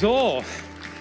So,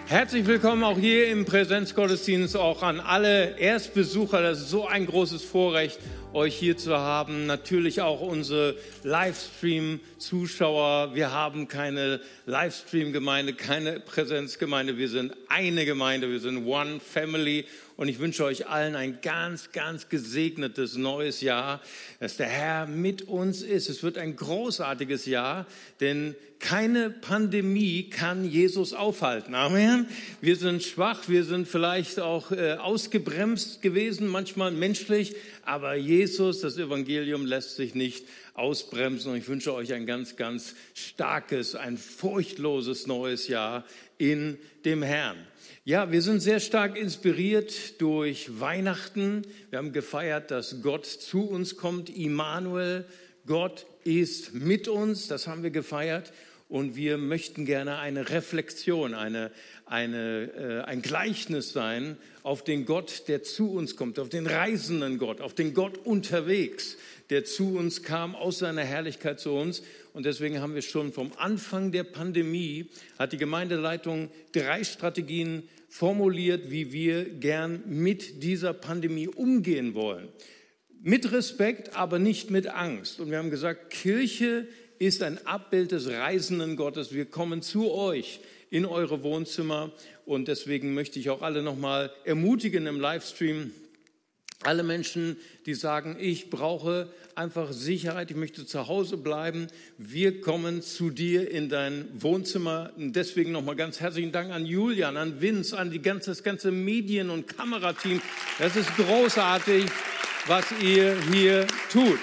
herzlich willkommen auch hier im Präsenzgottesdienst, auch an alle Erstbesucher. Das ist so ein großes Vorrecht, euch hier zu haben. Natürlich auch unsere Livestream-Zuschauer. Wir haben keine Livestream-Gemeinde, keine Präsenzgemeinde. Wir sind eine Gemeinde, wir sind One Family und ich wünsche euch allen ein ganz, ganz gesegnetes neues Jahr, dass der Herr mit uns ist. Es wird ein großartiges Jahr, denn keine Pandemie kann Jesus aufhalten. Amen. Wir sind schwach, wir sind vielleicht auch äh, ausgebremst gewesen, manchmal menschlich, aber Jesus, das Evangelium lässt sich nicht ausbremsen. Und ich wünsche euch ein ganz, ganz starkes, ein furchtloses neues Jahr in dem Herrn. Ja, wir sind sehr stark inspiriert durch Weihnachten. Wir haben gefeiert, dass Gott zu uns kommt. Immanuel, Gott ist mit uns. Das haben wir gefeiert. Und wir möchten gerne eine Reflexion, eine, eine, äh, ein Gleichnis sein auf den Gott, der zu uns kommt, auf den reisenden Gott, auf den Gott unterwegs, der zu uns kam, aus seiner Herrlichkeit zu uns. Und deswegen haben wir schon vom Anfang der Pandemie, hat die Gemeindeleitung drei Strategien formuliert, wie wir gern mit dieser Pandemie umgehen wollen. Mit Respekt, aber nicht mit Angst. Und wir haben gesagt, Kirche ist ein Abbild des reisenden Gottes. Wir kommen zu euch in eure Wohnzimmer und deswegen möchte ich auch alle nochmal ermutigen im Livestream, alle Menschen, die sagen, ich brauche einfach Sicherheit, ich möchte zu Hause bleiben. Wir kommen zu dir in dein Wohnzimmer. Und deswegen nochmal ganz herzlichen Dank an Julian, an Vince, an die ganze, das ganze Medien- und Kamerateam. Das ist großartig, was ihr hier tut.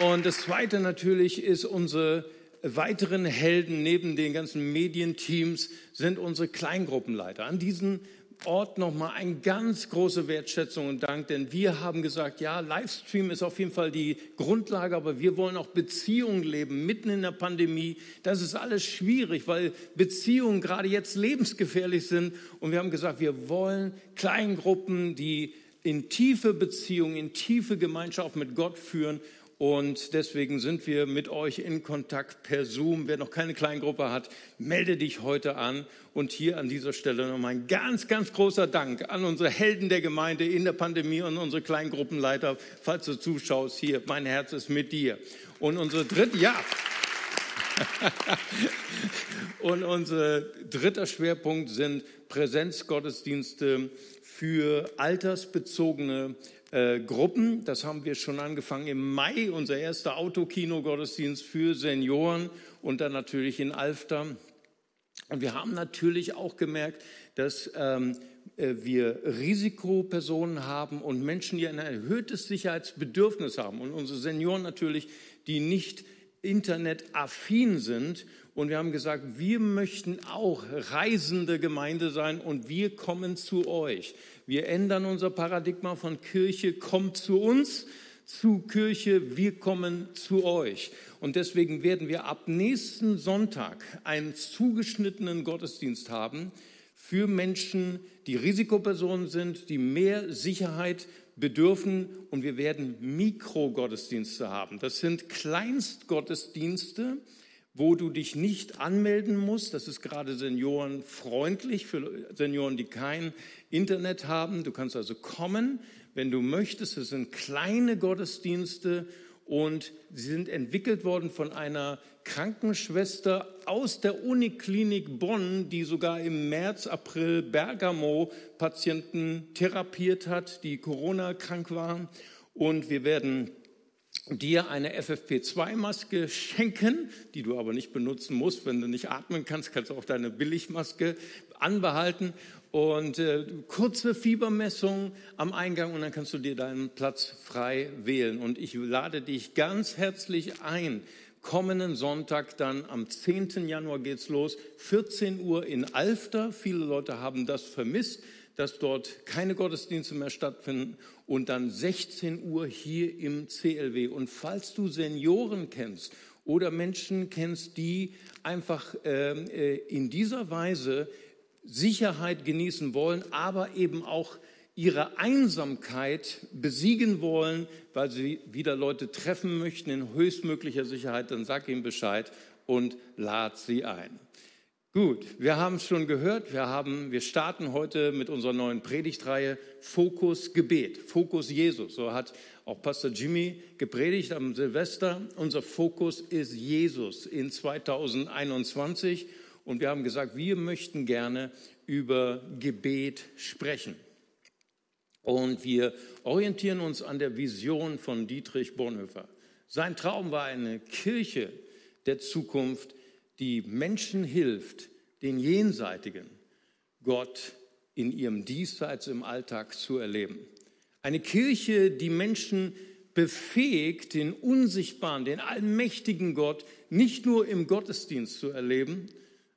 Und das Zweite natürlich ist unsere weiteren Helden neben den ganzen Medienteams sind unsere Kleingruppenleiter. An diesen Ort nochmal eine ganz große Wertschätzung und Dank, denn wir haben gesagt, ja, Livestream ist auf jeden Fall die Grundlage, aber wir wollen auch Beziehungen leben, mitten in der Pandemie. Das ist alles schwierig, weil Beziehungen gerade jetzt lebensgefährlich sind. Und wir haben gesagt, wir wollen Kleingruppen, die in tiefe Beziehungen, in tiefe Gemeinschaft mit Gott führen. Und deswegen sind wir mit euch in Kontakt per Zoom. Wer noch keine Kleingruppe hat, melde dich heute an. Und hier an dieser Stelle nochmal ein ganz, ganz großer Dank an unsere Helden der Gemeinde in der Pandemie und unsere Kleingruppenleiter. Falls du zuschaust, hier, mein Herz ist mit dir. Und unsere dritte, ja. und unser dritter Schwerpunkt sind Präsenzgottesdienste für altersbezogene äh, Gruppen. Das haben wir schon angefangen im Mai, unser erster Autokino-Gottesdienst für Senioren und dann natürlich in Alfter. Und wir haben natürlich auch gemerkt, dass ähm, äh, wir Risikopersonen haben und Menschen, die ein erhöhtes Sicherheitsbedürfnis haben. Und unsere Senioren natürlich, die nicht internetaffin sind. Und wir haben gesagt, wir möchten auch reisende Gemeinde sein und wir kommen zu euch. Wir ändern unser Paradigma von Kirche kommt zu uns zu Kirche, wir kommen zu euch. Und deswegen werden wir ab nächsten Sonntag einen zugeschnittenen Gottesdienst haben für Menschen, die Risikopersonen sind, die mehr Sicherheit bedürfen. Und wir werden Mikrogottesdienste haben. Das sind Kleinstgottesdienste, wo du dich nicht anmelden musst. Das ist gerade seniorenfreundlich für Senioren, die kein Internet haben. Du kannst also kommen, wenn du möchtest. Es sind kleine Gottesdienste und sie sind entwickelt worden von einer Krankenschwester aus der Uniklinik Bonn, die sogar im März, April Bergamo Patienten therapiert hat, die Corona krank waren. Und wir werden dir eine FFP2-Maske schenken, die du aber nicht benutzen musst. Wenn du nicht atmen kannst, kannst du auch deine Billigmaske anbehalten. Und äh, kurze Fiebermessung am Eingang und dann kannst du dir deinen Platz frei wählen. Und ich lade dich ganz herzlich ein. Kommenden Sonntag dann am 10. Januar geht's los, 14 Uhr in Alfter. Viele Leute haben das vermisst dass dort keine Gottesdienste mehr stattfinden und dann 16 Uhr hier im CLW. Und falls du Senioren kennst oder Menschen kennst, die einfach ähm, äh, in dieser Weise Sicherheit genießen wollen, aber eben auch ihre Einsamkeit besiegen wollen, weil sie wieder Leute treffen möchten in höchstmöglicher Sicherheit, dann sag ihnen Bescheid und lad sie ein. Gut, wir haben es schon gehört, wir, haben, wir starten heute mit unserer neuen Predigtreihe Fokus Gebet, Fokus Jesus. So hat auch Pastor Jimmy gepredigt am Silvester. Unser Fokus ist Jesus in 2021 und wir haben gesagt, wir möchten gerne über Gebet sprechen. Und wir orientieren uns an der Vision von Dietrich Bonhoeffer. Sein Traum war eine Kirche der Zukunft, die Menschen hilft, den Jenseitigen Gott in ihrem Diesseits im Alltag zu erleben. Eine Kirche, die Menschen befähigt, den unsichtbaren, den allmächtigen Gott nicht nur im Gottesdienst zu erleben,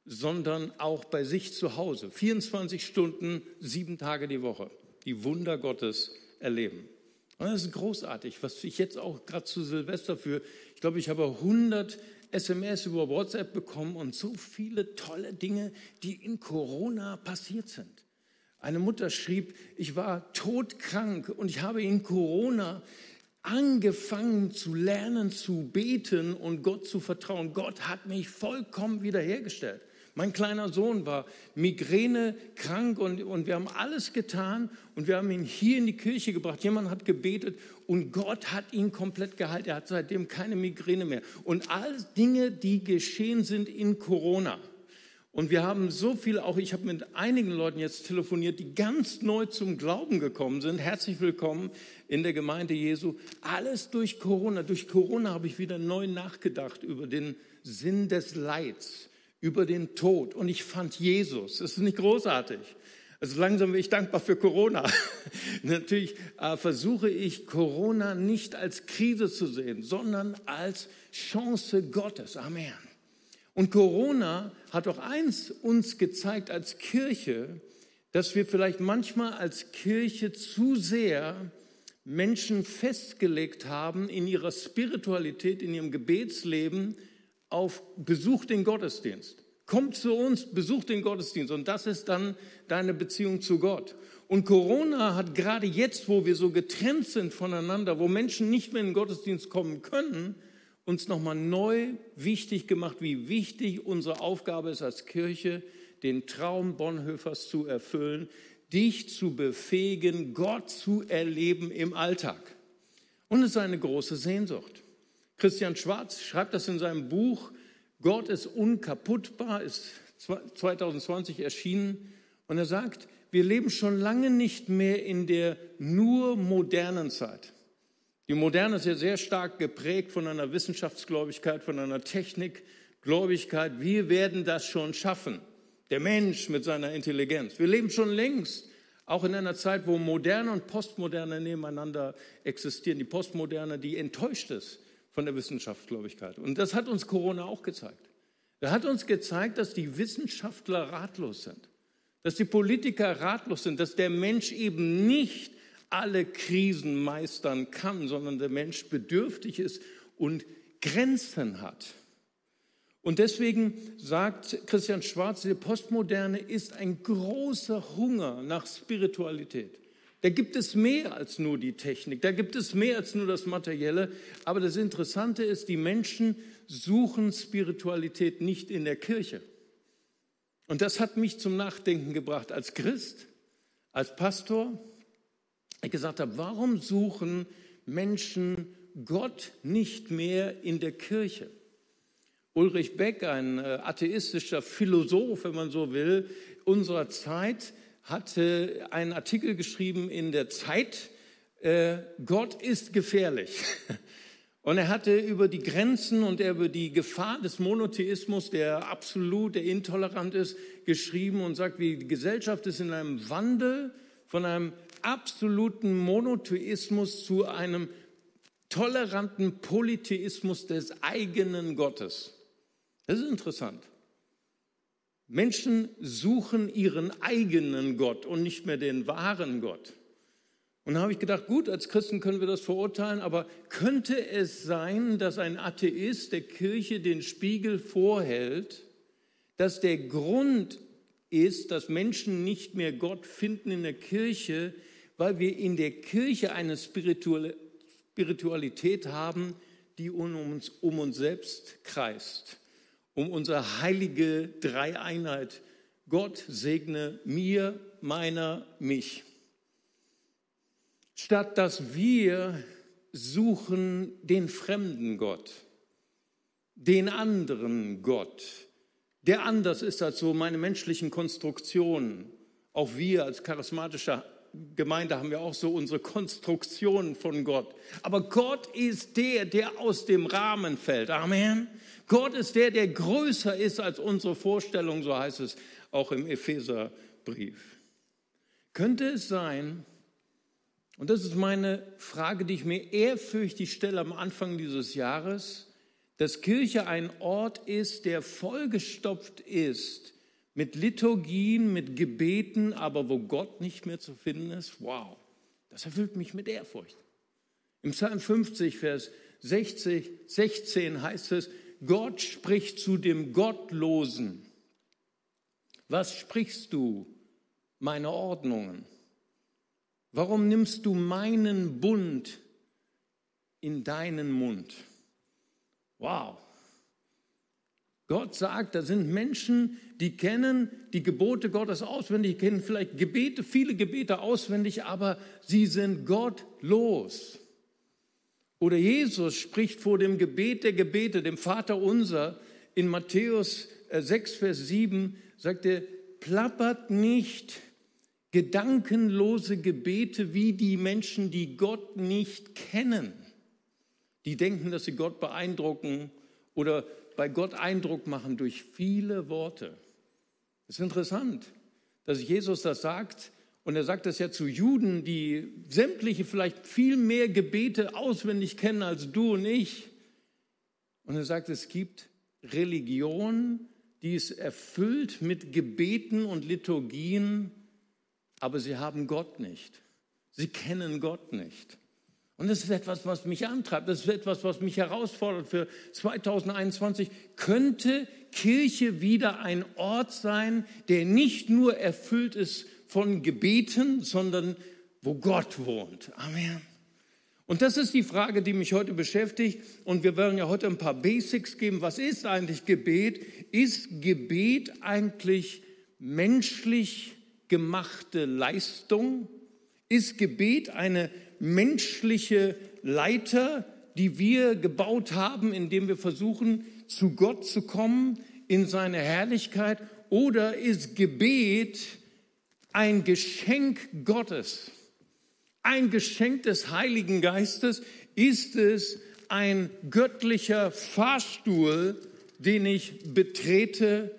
sondern auch bei sich zu Hause. 24 Stunden, sieben Tage die Woche. Die Wunder Gottes erleben. Und das ist großartig, was ich jetzt auch gerade zu Silvester für, ich glaube, ich habe 100 SMS über WhatsApp bekommen und so viele tolle Dinge, die in Corona passiert sind. Eine Mutter schrieb, ich war todkrank und ich habe in Corona angefangen zu lernen, zu beten und Gott zu vertrauen. Gott hat mich vollkommen wiederhergestellt. Mein kleiner Sohn war Migräne krank und, und wir haben alles getan und wir haben ihn hier in die Kirche gebracht. Jemand hat gebetet und Gott hat ihn komplett geheilt. Er hat seitdem keine Migräne mehr. Und all Dinge, die geschehen sind in Corona. Und wir haben so viel, auch ich habe mit einigen Leuten jetzt telefoniert, die ganz neu zum Glauben gekommen sind. Herzlich willkommen in der Gemeinde Jesu. Alles durch Corona. Durch Corona habe ich wieder neu nachgedacht über den Sinn des Leids über den Tod. Und ich fand Jesus. Das ist nicht großartig. Also langsam bin ich dankbar für Corona. Natürlich äh, versuche ich Corona nicht als Krise zu sehen, sondern als Chance Gottes. Amen. Und Corona hat auch eins uns gezeigt als Kirche, dass wir vielleicht manchmal als Kirche zu sehr Menschen festgelegt haben in ihrer Spiritualität, in ihrem Gebetsleben, auf Besuch den Gottesdienst. Komm zu uns, besuch den Gottesdienst und das ist dann deine Beziehung zu Gott. Und Corona hat gerade jetzt, wo wir so getrennt sind voneinander, wo Menschen nicht mehr in den Gottesdienst kommen können, uns nochmal neu wichtig gemacht, wie wichtig unsere Aufgabe ist als Kirche, den Traum Bonhoeffers zu erfüllen, dich zu befähigen, Gott zu erleben im Alltag. Und es ist eine große Sehnsucht. Christian Schwarz schreibt das in seinem Buch Gott ist unkaputtbar, ist 2020 erschienen. Und er sagt, wir leben schon lange nicht mehr in der nur modernen Zeit. Die Moderne ist ja sehr stark geprägt von einer Wissenschaftsgläubigkeit, von einer Technikgläubigkeit. Wir werden das schon schaffen. Der Mensch mit seiner Intelligenz. Wir leben schon längst auch in einer Zeit, wo Moderne und Postmoderne nebeneinander existieren. Die Postmoderne, die enttäuscht ist von der Wissenschaftsgläubigkeit. Und das hat uns Corona auch gezeigt. Er hat uns gezeigt, dass die Wissenschaftler ratlos sind, dass die Politiker ratlos sind, dass der Mensch eben nicht alle Krisen meistern kann, sondern der Mensch bedürftig ist und Grenzen hat. Und deswegen sagt Christian Schwarz, die Postmoderne ist ein großer Hunger nach Spiritualität. Da gibt es mehr als nur die Technik, da gibt es mehr als nur das Materielle. Aber das Interessante ist, die Menschen suchen Spiritualität nicht in der Kirche. Und das hat mich zum Nachdenken gebracht als Christ, als Pastor. Ich gesagt habe, warum suchen Menschen Gott nicht mehr in der Kirche? Ulrich Beck, ein äh, atheistischer Philosoph, wenn man so will, unserer Zeit, hatte einen Artikel geschrieben in der Zeit, äh, Gott ist gefährlich. Und er hatte über die Grenzen und über die Gefahr des Monotheismus, der absolut, der intolerant ist, geschrieben und sagt, wie die Gesellschaft ist in einem Wandel von einem absoluten Monotheismus zu einem toleranten Polytheismus des eigenen Gottes. Das ist interessant. Menschen suchen ihren eigenen Gott und nicht mehr den wahren Gott. Und da habe ich gedacht, gut, als Christen können wir das verurteilen, aber könnte es sein, dass ein Atheist der Kirche den Spiegel vorhält, dass der Grund ist, dass Menschen nicht mehr Gott finden in der Kirche, weil wir in der Kirche eine Spiritualität haben, die um uns, um uns selbst kreist? Um unsere heilige Dreieinheit. Gott segne mir, meiner, mich. Statt dass wir suchen den fremden Gott, den anderen Gott, der anders ist als so meine menschlichen Konstruktionen. Auch wir als charismatische Gemeinde haben wir auch so unsere Konstruktionen von Gott. Aber Gott ist der, der aus dem Rahmen fällt. Amen. Gott ist der, der größer ist als unsere Vorstellung, so heißt es auch im Epheserbrief. Könnte es sein, und das ist meine Frage, die ich mir ehrfürchtig stelle am Anfang dieses Jahres, dass Kirche ein Ort ist, der vollgestopft ist mit Liturgien, mit Gebeten, aber wo Gott nicht mehr zu finden ist. Wow, das erfüllt mich mit Ehrfurcht. Im Psalm 50, Vers 60, 16 heißt es, Gott spricht zu dem Gottlosen. Was sprichst du, meine Ordnungen? Warum nimmst du meinen Bund in deinen Mund? Wow. Gott sagt, da sind Menschen, die kennen die Gebote Gottes auswendig, kennen vielleicht Gebete, viele Gebete auswendig, aber sie sind gottlos. Oder Jesus spricht vor dem Gebet der Gebete, dem Vater unser, in Matthäus 6, äh, Vers 7, sagt er, plappert nicht gedankenlose Gebete wie die Menschen, die Gott nicht kennen. Die denken, dass sie Gott beeindrucken oder bei Gott Eindruck machen durch viele Worte. Es ist interessant, dass Jesus das sagt. Und er sagt das ja zu Juden, die sämtliche vielleicht viel mehr Gebete auswendig kennen als du und ich. Und er sagt, es gibt Religion, die ist erfüllt mit Gebeten und Liturgien, aber sie haben Gott nicht. Sie kennen Gott nicht. Und das ist etwas, was mich antreibt. Das ist etwas, was mich herausfordert für 2021. Könnte Kirche wieder ein Ort sein, der nicht nur erfüllt ist von Gebeten, sondern wo Gott wohnt? Amen. Und das ist die Frage, die mich heute beschäftigt. Und wir werden ja heute ein paar Basics geben. Was ist eigentlich Gebet? Ist Gebet eigentlich menschlich gemachte Leistung? Ist Gebet eine menschliche Leiter, die wir gebaut haben, indem wir versuchen, zu Gott zu kommen, in seine Herrlichkeit? Oder ist Gebet ein Geschenk Gottes? Ein Geschenk des Heiligen Geistes? Ist es ein göttlicher Fahrstuhl, den ich betrete,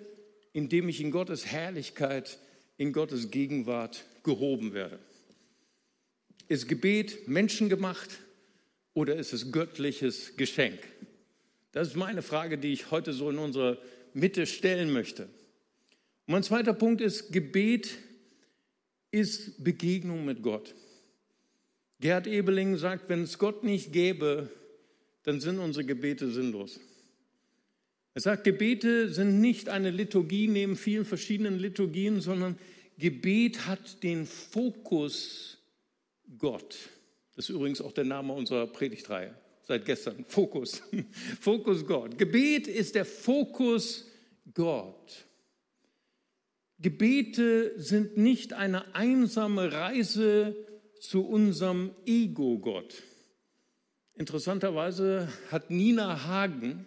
indem ich in Gottes Herrlichkeit in Gottes Gegenwart gehoben werde. Ist Gebet menschengemacht oder ist es göttliches Geschenk? Das ist meine Frage, die ich heute so in unserer Mitte stellen möchte. Und mein zweiter Punkt ist, Gebet ist Begegnung mit Gott. Gerhard Ebeling sagt, wenn es Gott nicht gäbe, dann sind unsere Gebete sinnlos. Er sagt, Gebete sind nicht eine Liturgie neben vielen verschiedenen Liturgien, sondern Gebet hat den Fokus Gott. Das ist übrigens auch der Name unserer Predigtreihe seit gestern. Fokus. Fokus Gott. Gebet ist der Fokus Gott. Gebete sind nicht eine einsame Reise zu unserem Ego-Gott. Interessanterweise hat Nina Hagen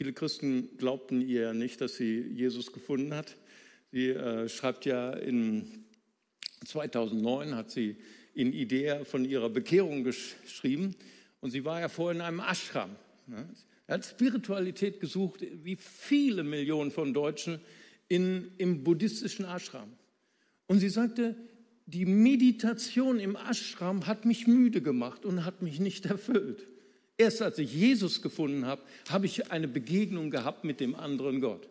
Viele Christen glaubten ihr ja nicht, dass sie Jesus gefunden hat. Sie äh, schreibt ja in 2009 hat sie in Idea von ihrer Bekehrung geschrieben und sie war ja vorher in einem Ashram. Ne? Er hat Spiritualität gesucht, wie viele Millionen von Deutschen in, im buddhistischen Ashram. Und sie sagte, die Meditation im Ashram hat mich müde gemacht und hat mich nicht erfüllt. Erst als ich Jesus gefunden habe, habe ich eine Begegnung gehabt mit dem anderen Gott.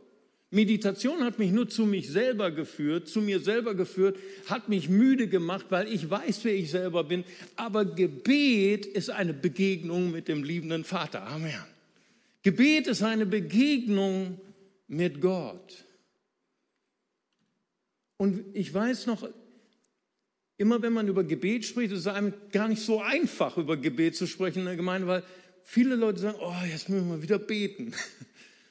Meditation hat mich nur zu mich selber geführt, zu mir selber geführt, hat mich müde gemacht, weil ich weiß, wer ich selber bin. Aber Gebet ist eine Begegnung mit dem liebenden Vater. Amen. Gebet ist eine Begegnung mit Gott. Und ich weiß noch, immer wenn man über Gebet spricht, ist es einem gar nicht so einfach, über Gebet zu sprechen in der Gemeinde, weil viele Leute sagen, oh, jetzt müssen wir wieder beten.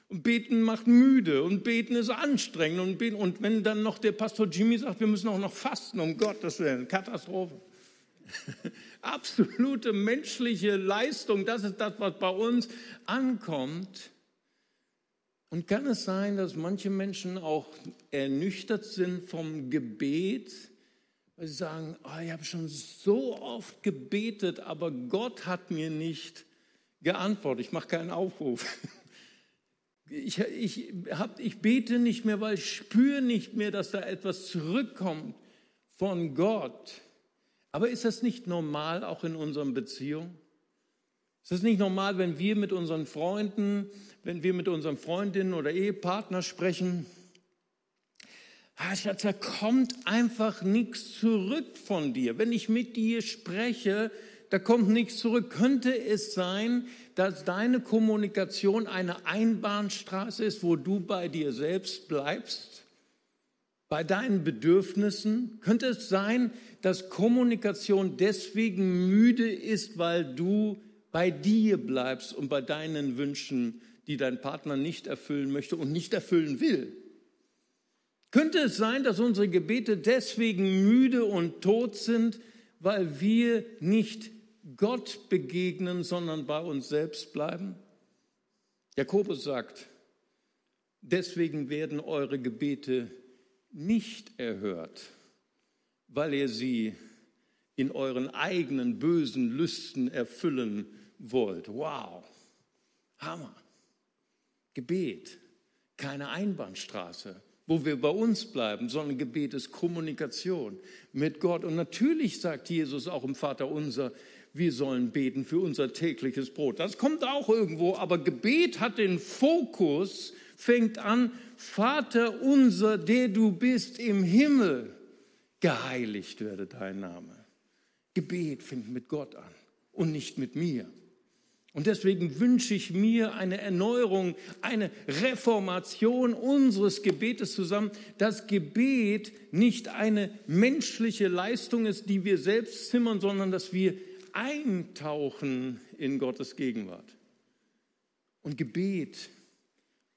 Und beten macht müde und beten ist anstrengend. Und, beten, und wenn dann noch der Pastor Jimmy sagt, wir müssen auch noch fasten, um Gottes Willen, Katastrophe. Absolute menschliche Leistung, das ist das, was bei uns ankommt. Und kann es sein, dass manche Menschen auch ernüchtert sind vom Gebet, weil sie sagen, oh, ich habe schon so oft gebetet, aber Gott hat mir nicht geantwortet. Ich mache keinen Aufruf. Ich, ich, hab, ich bete nicht mehr, weil ich spüre nicht mehr, dass da etwas zurückkommt von Gott. Aber ist das nicht normal auch in unseren Beziehungen? Ist das nicht normal, wenn wir mit unseren Freunden, wenn wir mit unseren Freundinnen oder Ehepartner sprechen? Ah, Schatz, da kommt einfach nichts zurück von dir. Wenn ich mit dir spreche, da kommt nichts zurück. Könnte es sein, dass deine Kommunikation eine Einbahnstraße ist, wo du bei dir selbst bleibst? Bei deinen Bedürfnissen? Könnte es sein, dass Kommunikation deswegen müde ist, weil du bei dir bleibst und bei deinen Wünschen, die dein Partner nicht erfüllen möchte und nicht erfüllen will? Könnte es sein, dass unsere Gebete deswegen müde und tot sind, weil wir nicht Gott begegnen, sondern bei uns selbst bleiben? Jakobus sagt, deswegen werden eure Gebete nicht erhört, weil ihr sie in euren eigenen bösen Lüsten erfüllen wollt. Wow, Hammer. Gebet, keine Einbahnstraße, wo wir bei uns bleiben, sondern Gebet ist Kommunikation mit Gott. Und natürlich sagt Jesus auch im Vater unser, wir sollen beten für unser tägliches Brot. Das kommt auch irgendwo, aber Gebet hat den Fokus, fängt an, Vater unser, der du bist im Himmel, geheiligt werde dein Name. Gebet fängt mit Gott an und nicht mit mir. Und deswegen wünsche ich mir eine Erneuerung, eine Reformation unseres Gebetes zusammen, dass Gebet nicht eine menschliche Leistung ist, die wir selbst zimmern, sondern dass wir eintauchen in Gottes Gegenwart. Und Gebet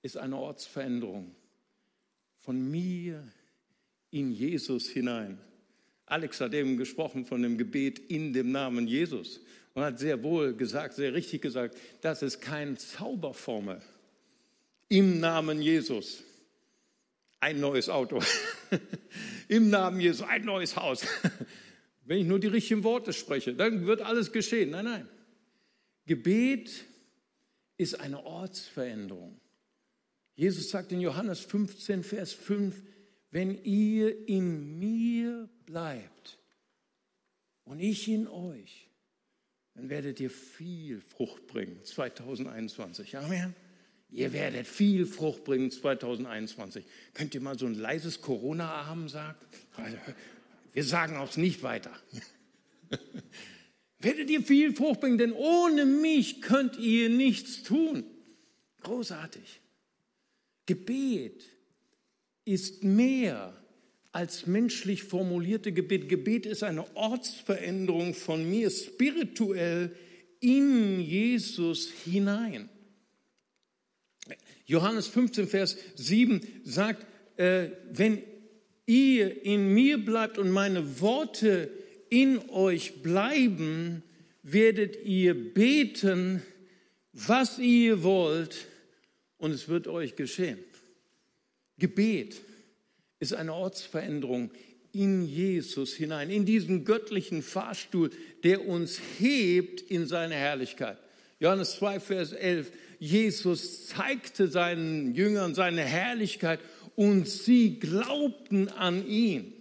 ist eine Ortsveränderung von mir in Jesus hinein. Alex hat eben gesprochen von dem Gebet in dem Namen Jesus und hat sehr wohl gesagt, sehr richtig gesagt, das ist keine Zauberformel. Im Namen Jesus ein neues Auto. Im Namen Jesus ein neues Haus. Wenn ich nur die richtigen Worte spreche, dann wird alles geschehen. Nein, nein. Gebet ist eine Ortsveränderung. Jesus sagt in Johannes 15, Vers 5, wenn ihr in mir bleibt und ich in euch, dann werdet ihr viel Frucht bringen 2021. Amen. Ihr werdet viel Frucht bringen 2021. Könnt ihr mal so ein leises Corona-Amen sagen? Wir sagen auch nicht weiter. Werdet ihr viel Frucht bringen, denn ohne mich könnt ihr nichts tun. Großartig. Gebet ist mehr als menschlich formulierte Gebet. Gebet ist eine Ortsveränderung von mir spirituell in Jesus hinein. Johannes 15, Vers 7 sagt, äh, wenn ihr in mir bleibt und meine Worte in euch bleiben, werdet ihr beten, was ihr wollt, und es wird euch geschehen. Gebet ist eine Ortsveränderung in Jesus hinein, in diesen göttlichen Fahrstuhl, der uns hebt in seine Herrlichkeit. Johannes 2, Vers 11. Jesus zeigte seinen Jüngern seine Herrlichkeit und sie glaubten an ihn.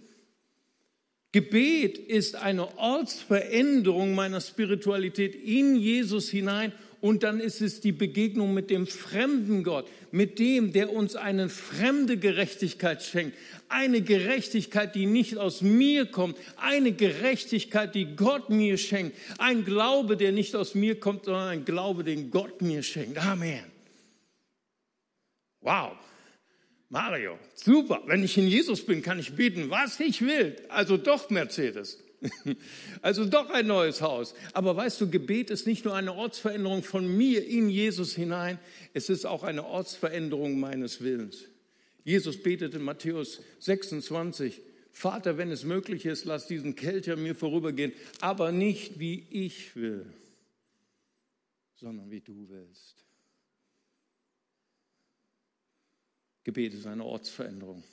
Gebet ist eine Ortsveränderung meiner Spiritualität in Jesus hinein und dann ist es die Begegnung mit dem fremden Gott, mit dem, der uns eine fremde Gerechtigkeit schenkt, eine Gerechtigkeit, die nicht aus mir kommt, eine Gerechtigkeit, die Gott mir schenkt, ein Glaube, der nicht aus mir kommt, sondern ein Glaube, den Gott mir schenkt. Amen. Wow. Mario, super. Wenn ich in Jesus bin, kann ich beten, was ich will. Also doch, Mercedes. Also doch ein neues Haus. Aber weißt du, Gebet ist nicht nur eine Ortsveränderung von mir in Jesus hinein, es ist auch eine Ortsveränderung meines Willens. Jesus betet in Matthäus 26, Vater, wenn es möglich ist, lass diesen Kelch an mir vorübergehen, aber nicht wie ich will, sondern wie du willst. Gebet ist eine Ortsveränderung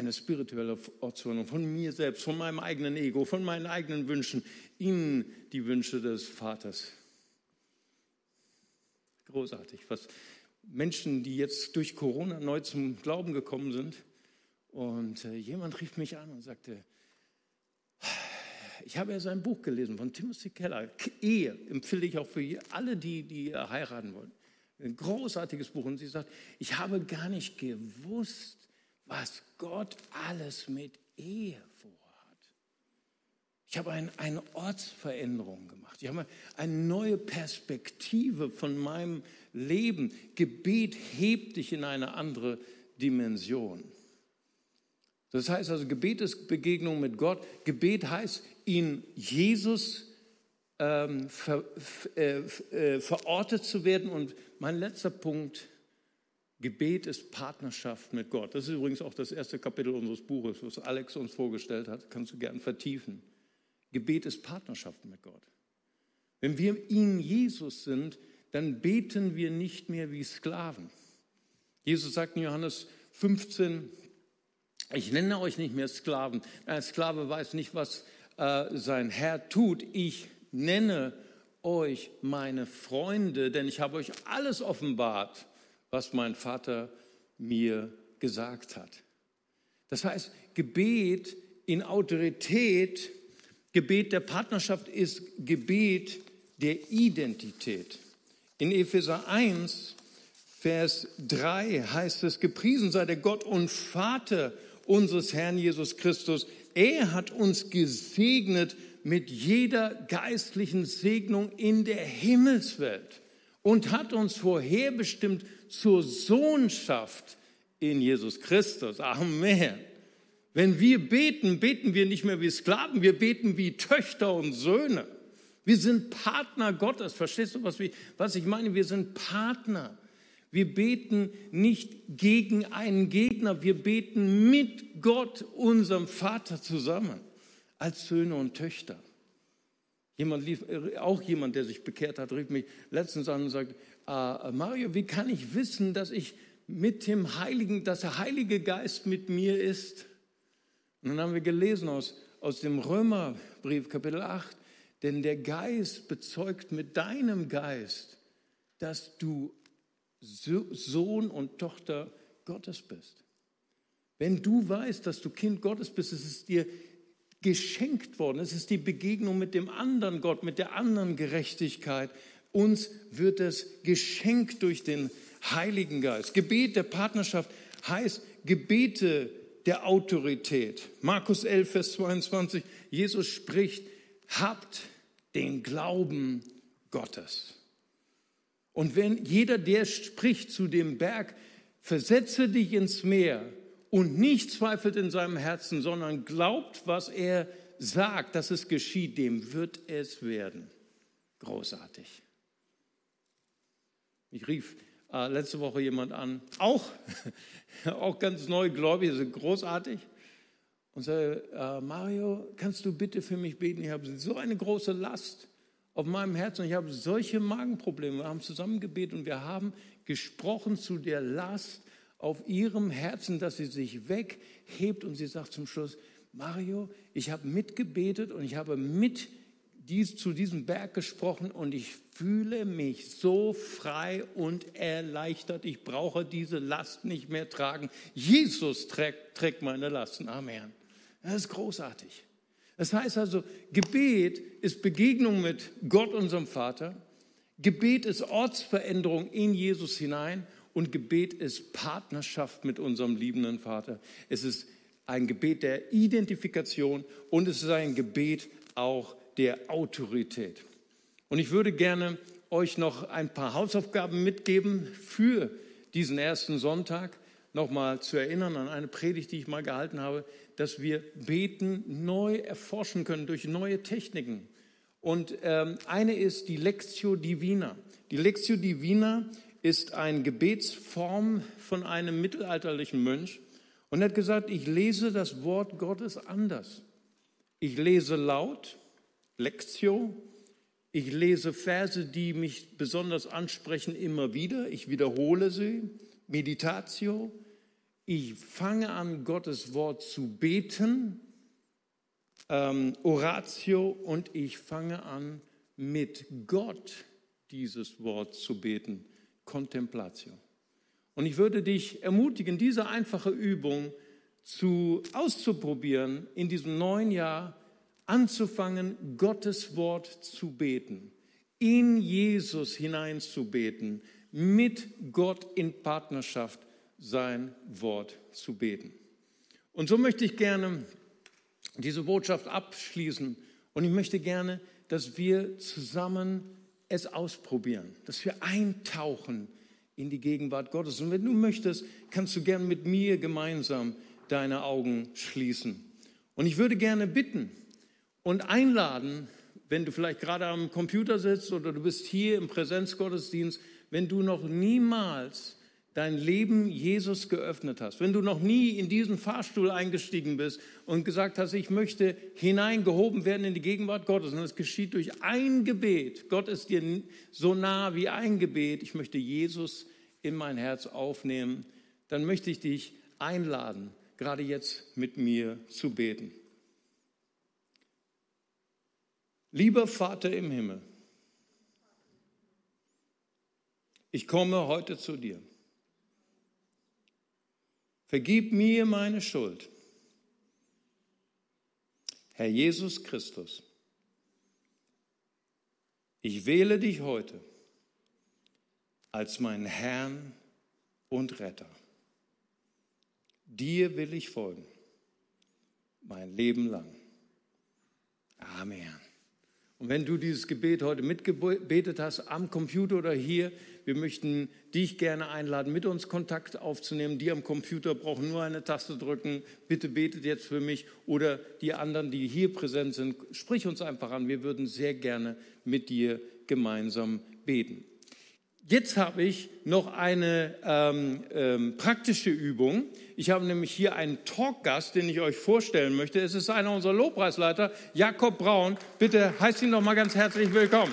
eine spirituelle Ortsveränderung von mir selbst, von meinem eigenen Ego, von meinen eigenen Wünschen in die Wünsche des Vaters. Großartig, was Menschen, die jetzt durch Corona neu zum Glauben gekommen sind. Und äh, jemand rief mich an und sagte, ich habe ja sein Buch gelesen von Timothy Keller. Ehe empfehle ich auch für alle, die, die heiraten wollen. Ein großartiges Buch. Und sie sagt, ich habe gar nicht gewusst, was Gott alles mit Ehe vorhat. Ich habe ein, eine Ortsveränderung gemacht. Ich habe eine neue Perspektive von meinem Leben. Gebet hebt dich in eine andere Dimension. Das heißt also, Gebet ist Begegnung mit Gott. Gebet heißt, in Jesus ähm, ver, äh, äh, verortet zu werden. Und mein letzter Punkt Gebet ist Partnerschaft mit Gott. Das ist übrigens auch das erste Kapitel unseres Buches, was Alex uns vorgestellt hat. Kannst du gern vertiefen. Gebet ist Partnerschaft mit Gott. Wenn wir in Jesus sind, dann beten wir nicht mehr wie Sklaven. Jesus sagt in Johannes 15, ich nenne euch nicht mehr Sklaven. Ein Sklave weiß nicht, was äh, sein Herr tut. Ich nenne euch meine Freunde, denn ich habe euch alles offenbart was mein Vater mir gesagt hat. Das heißt, Gebet in Autorität, Gebet der Partnerschaft ist Gebet der Identität. In Epheser 1, Vers 3 heißt es, gepriesen sei der Gott und Vater unseres Herrn Jesus Christus. Er hat uns gesegnet mit jeder geistlichen Segnung in der Himmelswelt und hat uns vorherbestimmt zur Sohnschaft in Jesus Christus. Amen. Wenn wir beten, beten wir nicht mehr wie Sklaven, wir beten wie Töchter und Söhne. Wir sind Partner Gottes. Verstehst du, was, was ich meine? Wir sind Partner. Wir beten nicht gegen einen Gegner, wir beten mit Gott, unserem Vater, zusammen, als Söhne und Töchter. Jemand lief, auch jemand, der sich bekehrt hat, rief mich letztens an und sagte, äh, Mario, wie kann ich wissen, dass ich mit dem Heiligen, dass der Heilige Geist mit mir ist? Und dann haben wir gelesen aus, aus dem Römerbrief, Kapitel 8, denn der Geist bezeugt mit deinem Geist, dass du Sohn und Tochter Gottes bist. Wenn du weißt, dass du Kind Gottes bist, ist es dir geschenkt worden. Es ist die Begegnung mit dem anderen Gott, mit der anderen Gerechtigkeit. Uns wird es geschenkt durch den Heiligen Geist. Gebet der Partnerschaft heißt Gebete der Autorität. Markus 11, Vers 22, Jesus spricht, habt den Glauben Gottes. Und wenn jeder, der spricht zu dem Berg, versetze dich ins Meer und nicht zweifelt in seinem Herzen, sondern glaubt, was er sagt, dass es geschieht, dem wird es werden. Großartig. Ich rief äh, letzte Woche jemand an, auch, auch ganz neu gläubig, also großartig, und sagte, äh, Mario, kannst du bitte für mich beten? Ich habe so eine große Last auf meinem Herzen und ich habe solche Magenprobleme. Wir haben zusammen gebetet und wir haben gesprochen zu der Last auf ihrem Herzen, dass sie sich weghebt und sie sagt zum Schluss, Mario, ich habe mitgebetet und ich habe mit dies, zu diesem Berg gesprochen und ich fühle mich so frei und erleichtert. Ich brauche diese Last nicht mehr tragen. Jesus trägt, trägt meine Lasten. Amen. Das ist großartig. Das heißt also, Gebet ist Begegnung mit Gott, unserem Vater. Gebet ist Ortsveränderung in Jesus hinein. Und Gebet ist Partnerschaft mit unserem liebenden Vater. Es ist ein Gebet der Identifikation und es ist ein Gebet auch der Autorität. Und ich würde gerne euch noch ein paar Hausaufgaben mitgeben für diesen ersten Sonntag. nochmal zu erinnern an eine Predigt, die ich mal gehalten habe, dass wir Beten neu erforschen können durch neue Techniken. Und ähm, eine ist die Lectio Divina. Die Lectio Divina ist eine Gebetsform von einem mittelalterlichen Mönch. Und hat gesagt, ich lese das Wort Gottes anders. Ich lese laut, Lectio. Ich lese Verse, die mich besonders ansprechen, immer wieder. Ich wiederhole sie. Meditatio. Ich fange an, Gottes Wort zu beten. Ähm, Oratio. Und ich fange an, mit Gott dieses Wort zu beten. Contemplatio. Und ich würde dich ermutigen, diese einfache Übung zu, auszuprobieren in diesem neuen Jahr, anzufangen, Gottes Wort zu beten, in Jesus hineinzubeten, mit Gott in Partnerschaft sein Wort zu beten. Und so möchte ich gerne diese Botschaft abschließen und ich möchte gerne, dass wir zusammen es ausprobieren, dass wir eintauchen in die Gegenwart Gottes. Und wenn du möchtest, kannst du gerne mit mir gemeinsam deine Augen schließen. Und ich würde gerne bitten und einladen, wenn du vielleicht gerade am Computer sitzt oder du bist hier im Präsenzgottesdienst, wenn du noch niemals dein Leben Jesus geöffnet hast, wenn du noch nie in diesen Fahrstuhl eingestiegen bist und gesagt hast, ich möchte hineingehoben werden in die Gegenwart Gottes und es geschieht durch ein Gebet. Gott ist dir so nah wie ein Gebet. Ich möchte Jesus in mein Herz aufnehmen. Dann möchte ich dich einladen, gerade jetzt mit mir zu beten. Lieber Vater im Himmel, ich komme heute zu dir. Vergib mir meine Schuld. Herr Jesus Christus, ich wähle dich heute als meinen Herrn und Retter. Dir will ich folgen, mein Leben lang. Amen. Und wenn du dieses Gebet heute mitgebetet hast, am Computer oder hier, wir möchten dich gerne einladen, mit uns Kontakt aufzunehmen. Die am Computer brauchen nur eine Taste drücken. Bitte betet jetzt für mich. Oder die anderen, die hier präsent sind, sprich uns einfach an. Wir würden sehr gerne mit dir gemeinsam beten. Jetzt habe ich noch eine ähm, ähm, praktische Übung. Ich habe nämlich hier einen Talkgast, den ich euch vorstellen möchte. Es ist einer unserer Lobpreisleiter, Jakob Braun. Bitte heißt ihn noch mal ganz herzlich willkommen.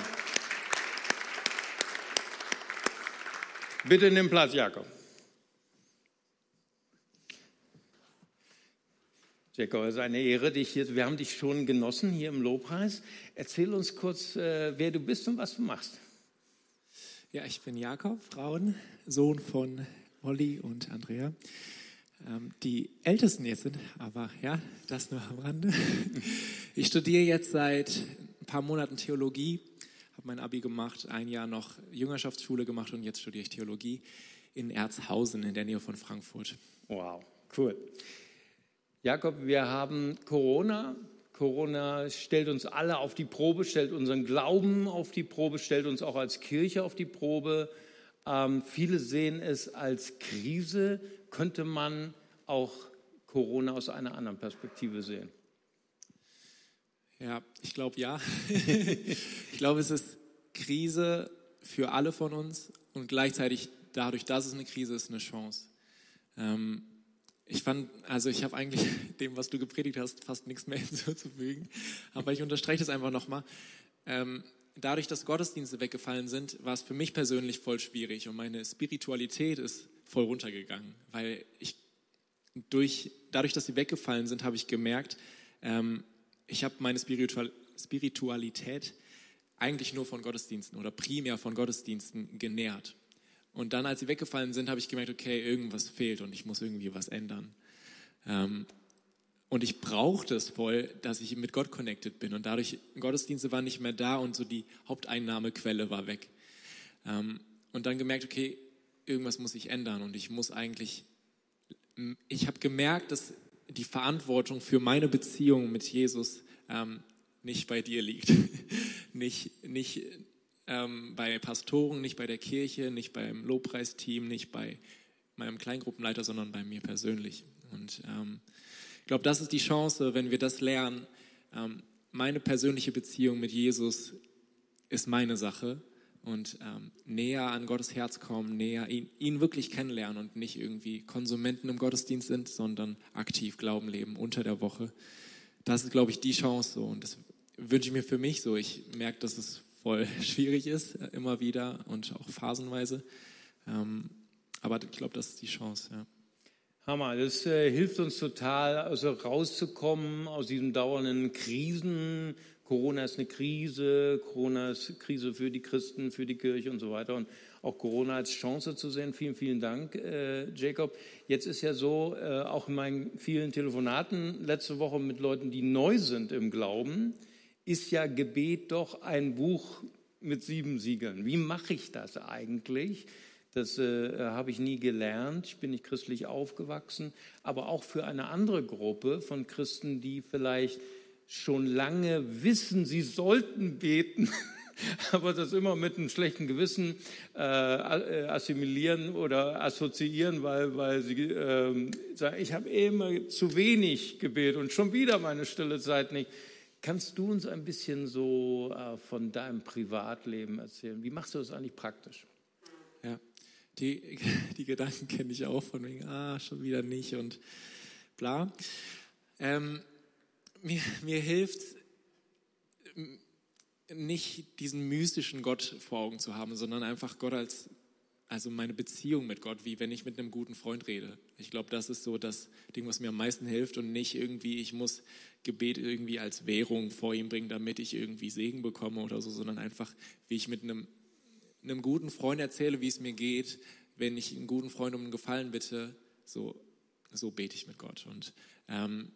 Bitte nimm Platz, Jakob. Jakob, es ist eine Ehre, dich hier. Wir haben dich schon genossen hier im Lobpreis. Erzähl uns kurz, äh, wer du bist und was du machst. Ja, ich bin Jakob Braun, Sohn von Olli und Andrea. Ähm, die Ältesten jetzt sind, aber ja, das nur am Rande. Ich studiere jetzt seit ein paar Monaten Theologie, mein Abi gemacht, ein Jahr noch Jüngerschaftsschule gemacht und jetzt studiere ich Theologie in Erzhausen in der Nähe von Frankfurt. Wow, cool. Jakob, wir haben Corona Corona stellt uns alle auf die Probe, stellt unseren Glauben auf die Probe, stellt uns auch als Kirche auf die Probe. Ähm, viele sehen es als Krise. Könnte man auch Corona aus einer anderen Perspektive sehen? Ja, ich glaube ja. ich glaube, es ist Krise für alle von uns und gleichzeitig dadurch, dass es eine Krise ist, eine Chance. Ähm, ich fand, also ich habe eigentlich dem, was du gepredigt hast, fast nichts mehr hinzuzufügen. Aber ich unterstreiche es einfach nochmal. Ähm, dadurch, dass Gottesdienste weggefallen sind, war es für mich persönlich voll schwierig und meine Spiritualität ist voll runtergegangen, weil ich durch, dadurch, dass sie weggefallen sind, habe ich gemerkt, ähm, ich habe meine Spiritual, Spiritualität eigentlich nur von Gottesdiensten oder primär von Gottesdiensten genährt. Und dann, als sie weggefallen sind, habe ich gemerkt, okay, irgendwas fehlt und ich muss irgendwie was ändern. Ähm, und ich brauchte es voll, dass ich mit Gott connected bin. Und dadurch, Gottesdienste waren nicht mehr da und so die Haupteinnahmequelle war weg. Ähm, und dann gemerkt, okay, irgendwas muss sich ändern und ich muss eigentlich, ich habe gemerkt, dass die Verantwortung für meine Beziehung mit Jesus ähm, nicht bei dir liegt. nicht, nicht, ähm, bei Pastoren, nicht bei der Kirche, nicht beim Lobpreisteam, nicht bei meinem Kleingruppenleiter, sondern bei mir persönlich. Und ähm, ich glaube, das ist die Chance, wenn wir das lernen. Ähm, meine persönliche Beziehung mit Jesus ist meine Sache und ähm, näher an Gottes Herz kommen, näher ihn, ihn, wirklich kennenlernen und nicht irgendwie Konsumenten im Gottesdienst sind, sondern aktiv Glauben leben unter der Woche. Das ist, glaube ich, die Chance so und das wünsche ich mir für mich so. Ich merke, dass es voll schwierig ist, äh, immer wieder und auch phasenweise. Ähm, aber ich glaube, das ist die Chance, ja. Hammer, das äh, hilft uns total, also rauszukommen aus diesen dauernden Krisen. Corona ist eine Krise, Corona ist eine Krise für die Christen, für die Kirche und so weiter. Und auch Corona als Chance zu sehen. Vielen, vielen Dank, äh, Jacob. Jetzt ist ja so, äh, auch in meinen vielen Telefonaten letzte Woche mit Leuten, die neu sind im Glauben, ist ja Gebet doch ein Buch mit sieben Siegeln. Wie mache ich das eigentlich? Das äh, habe ich nie gelernt. Ich bin nicht christlich aufgewachsen. Aber auch für eine andere Gruppe von Christen, die vielleicht schon lange wissen, sie sollten beten, aber das immer mit einem schlechten Gewissen äh, äh, assimilieren oder assoziieren, weil, weil sie äh, sagen, ich habe immer zu wenig gebetet und schon wieder meine stille Zeit nicht. Kannst du uns ein bisschen so äh, von deinem Privatleben erzählen? Wie machst du das eigentlich praktisch? Die, die Gedanken kenne ich auch von wegen, ah, schon wieder nicht und bla. Ähm, mir, mir hilft nicht diesen mystischen Gott vor Augen zu haben, sondern einfach Gott als, also meine Beziehung mit Gott, wie wenn ich mit einem guten Freund rede. Ich glaube, das ist so das Ding, was mir am meisten hilft und nicht irgendwie, ich muss Gebet irgendwie als Währung vor ihm bringen, damit ich irgendwie Segen bekomme oder so, sondern einfach, wie ich mit einem, einem guten Freund erzähle, wie es mir geht, wenn ich einen guten Freund um einen Gefallen bitte, so, so bete ich mit Gott. Und ähm,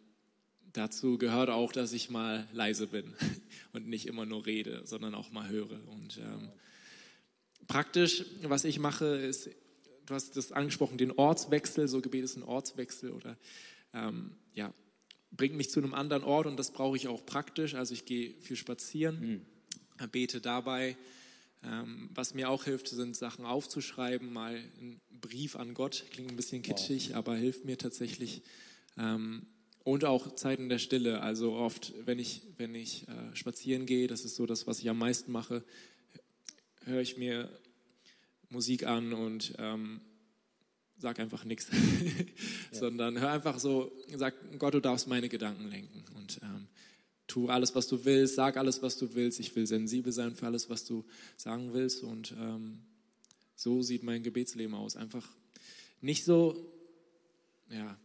dazu gehört auch, dass ich mal leise bin und nicht immer nur rede, sondern auch mal höre. Und ähm, praktisch, was ich mache, ist, du hast das angesprochen, den Ortswechsel, so Gebet ist ein Ortswechsel oder ähm, ja, bringt mich zu einem anderen Ort und das brauche ich auch praktisch. Also ich gehe viel spazieren, mhm. bete dabei. Ähm, was mir auch hilft, sind Sachen aufzuschreiben, mal einen Brief an Gott. Klingt ein bisschen kitschig, wow. aber hilft mir tatsächlich. Ähm, und auch Zeiten der Stille. Also oft, wenn ich, wenn ich äh, spazieren gehe, das ist so das, was ich am meisten mache, höre ich mir Musik an und ähm, sag einfach nichts, sondern hör einfach so, sag Gott, du darfst meine Gedanken lenken und ähm, tu alles, was du willst, sag alles, was du willst. Ich will sensibel sein für alles, was du sagen willst und ähm, so sieht mein Gebetsleben aus. Einfach nicht so, ja,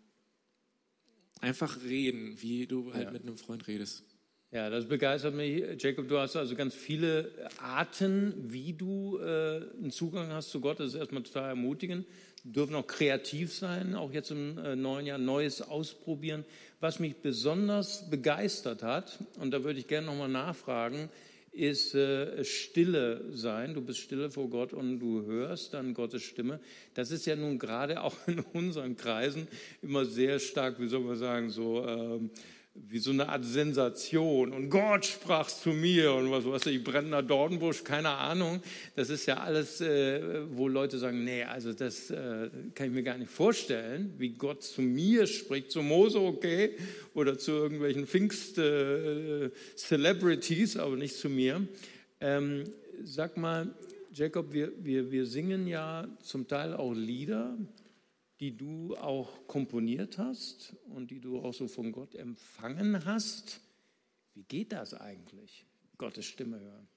einfach reden, wie du halt ja. mit einem Freund redest. Ja, das begeistert mich. Jacob, du hast also ganz viele Arten, wie du äh, einen Zugang hast zu Gott. Das ist erstmal total ermutigend dürfen auch kreativ sein, auch jetzt im äh, neuen Jahr Neues ausprobieren. Was mich besonders begeistert hat, und da würde ich gerne nochmal nachfragen, ist äh, Stille sein. Du bist stille vor Gott und du hörst dann Gottes Stimme. Das ist ja nun gerade auch in unseren Kreisen immer sehr stark, wie soll man sagen, so ähm, wie so eine Art Sensation. Und Gott sprach zu mir und was weiß ich, brennender Dornbusch, keine Ahnung. Das ist ja alles, äh, wo Leute sagen, nee, also das äh, kann ich mir gar nicht vorstellen, wie Gott zu mir spricht, zu Mose, okay, oder zu irgendwelchen Pfingst-Celebrities, aber nicht zu mir. Ähm, sag mal, Jacob, wir, wir, wir singen ja zum Teil auch Lieder, die du auch komponiert hast und die du auch so von Gott empfangen hast. Wie geht das eigentlich, Gottes Stimme hören?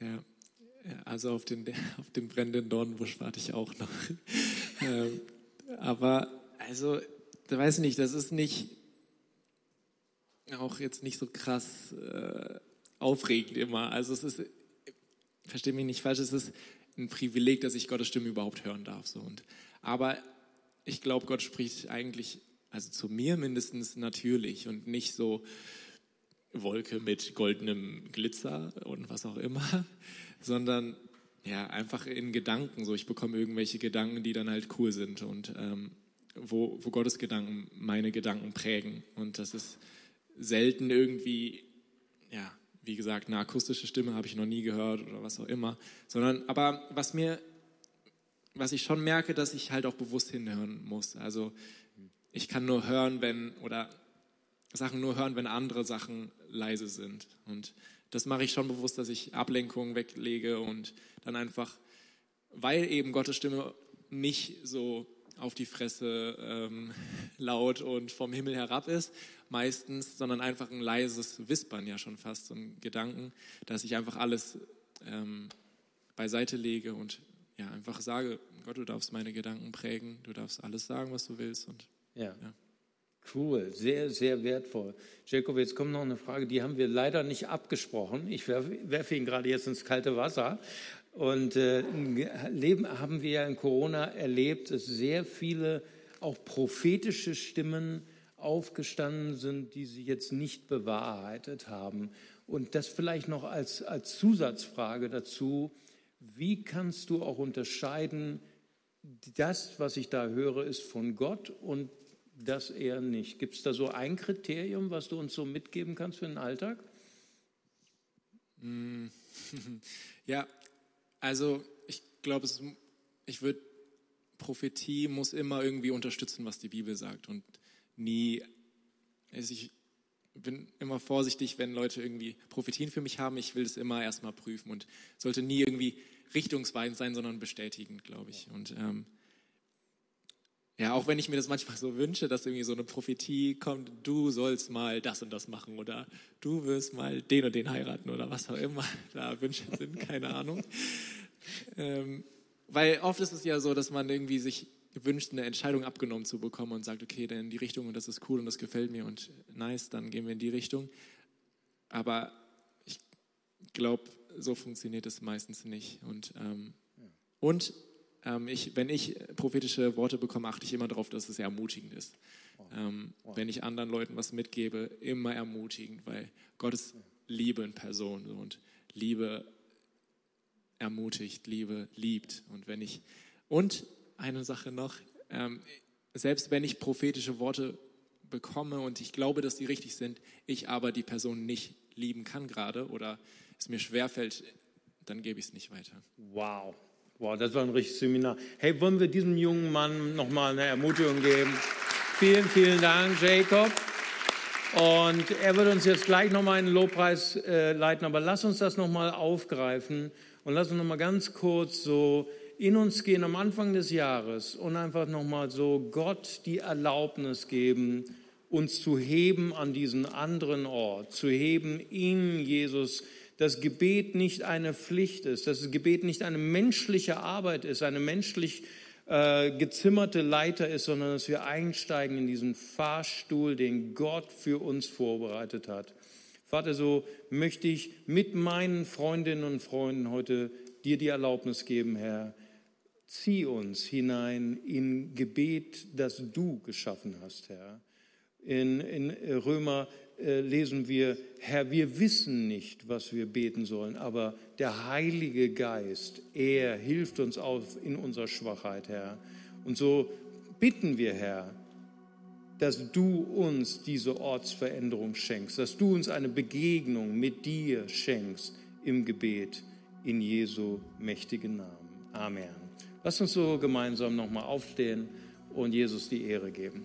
Ja, also auf den, auf den brennenden Dornbusch warte ich auch noch. ähm, aber also, da weiß ich nicht, das ist nicht auch jetzt nicht so krass äh, aufregend immer. Also es ist, verstehe mich nicht falsch, es ist ein Privileg, dass ich Gottes Stimme überhaupt hören darf. So. Und, aber ich glaube, Gott spricht eigentlich, also zu mir mindestens natürlich und nicht so Wolke mit goldenem Glitzer und was auch immer, sondern ja, einfach in Gedanken. So, ich bekomme irgendwelche Gedanken, die dann halt cool sind und ähm, wo, wo Gottes Gedanken meine Gedanken prägen. Und das ist selten irgendwie, ja, wie gesagt, eine akustische Stimme habe ich noch nie gehört oder was auch immer, sondern aber was mir was ich schon merke, dass ich halt auch bewusst hinhören muss. Also ich kann nur hören, wenn, oder Sachen nur hören, wenn andere Sachen leise sind. Und das mache ich schon bewusst, dass ich Ablenkungen weglege und dann einfach, weil eben Gottes Stimme nicht so auf die Fresse ähm, laut und vom Himmel herab ist, meistens, sondern einfach ein leises Wispern ja schon fast, so ein Gedanken, dass ich einfach alles ähm, beiseite lege und ja, einfach sage, Gott, du darfst meine Gedanken prägen, du darfst alles sagen, was du willst. Und, ja. ja. Cool, sehr, sehr wertvoll. Jacob, jetzt kommt noch eine Frage, die haben wir leider nicht abgesprochen. Ich werfe, werfe ihn gerade jetzt ins kalte Wasser. Und äh, Leben haben wir ja in Corona erlebt, dass sehr viele auch prophetische Stimmen aufgestanden sind, die sie jetzt nicht bewahrheitet haben. Und das vielleicht noch als, als Zusatzfrage dazu, wie kannst du auch unterscheiden, das, was ich da höre, ist von Gott und das eher nicht? Gibt es da so ein Kriterium, was du uns so mitgeben kannst für den Alltag? Ja, also ich glaube, ich würde, Prophetie muss immer irgendwie unterstützen, was die Bibel sagt und nie, ich bin immer vorsichtig, wenn Leute irgendwie Prophetien für mich haben. Ich will es immer erstmal prüfen und sollte nie irgendwie richtungsweisend sein, sondern bestätigend, glaube ich. Und ähm, ja, auch wenn ich mir das manchmal so wünsche, dass irgendwie so eine Prophetie kommt, du sollst mal das und das machen oder du wirst mal den und den heiraten oder was auch immer da Wünsche sind, keine Ahnung. Ähm, weil oft ist es ja so, dass man irgendwie sich wünscht, eine Entscheidung abgenommen zu bekommen und sagt, okay, dann in die Richtung und das ist cool und das gefällt mir und nice, dann gehen wir in die Richtung. Aber ich glaube, so funktioniert es meistens nicht. Und, ähm, ja. und ähm, ich, wenn ich prophetische Worte bekomme, achte ich immer darauf, dass es ermutigend ist. Wow. Ähm, wow. Wenn ich anderen Leuten was mitgebe, immer ermutigend, weil Gott ist Liebe in Person und Liebe ermutigt, Liebe liebt. Und wenn ich und eine Sache noch. Ähm, selbst wenn ich prophetische Worte bekomme und ich glaube, dass die richtig sind, ich aber die Person nicht lieben kann gerade oder es mir schwerfällt, dann gebe ich es nicht weiter. Wow. Wow, das war ein richtiges Seminar. Hey, wollen wir diesem jungen Mann nochmal eine Ermutigung geben? Vielen, vielen Dank, Jacob. Und er wird uns jetzt gleich nochmal einen Lobpreis äh, leiten, aber lass uns das nochmal aufgreifen und lass uns nochmal ganz kurz so in uns gehen am Anfang des Jahres und einfach nochmal so Gott die Erlaubnis geben, uns zu heben an diesen anderen Ort, zu heben in Jesus. Das Gebet nicht eine Pflicht ist, dass das Gebet nicht eine menschliche Arbeit ist, eine menschlich äh, gezimmerte Leiter ist, sondern dass wir einsteigen in diesen Fahrstuhl, den Gott für uns vorbereitet hat. Vater, so möchte ich mit meinen Freundinnen und Freunden heute dir die Erlaubnis geben, Herr, Zieh uns hinein in Gebet, das du geschaffen hast, Herr. In, in Römer äh, lesen wir, Herr, wir wissen nicht, was wir beten sollen, aber der Heilige Geist, er hilft uns auf in unserer Schwachheit, Herr. Und so bitten wir, Herr, dass du uns diese Ortsveränderung schenkst, dass du uns eine Begegnung mit dir schenkst im Gebet in Jesu mächtigen Namen. Amen. Lass uns so gemeinsam nochmal aufstehen und Jesus die Ehre geben.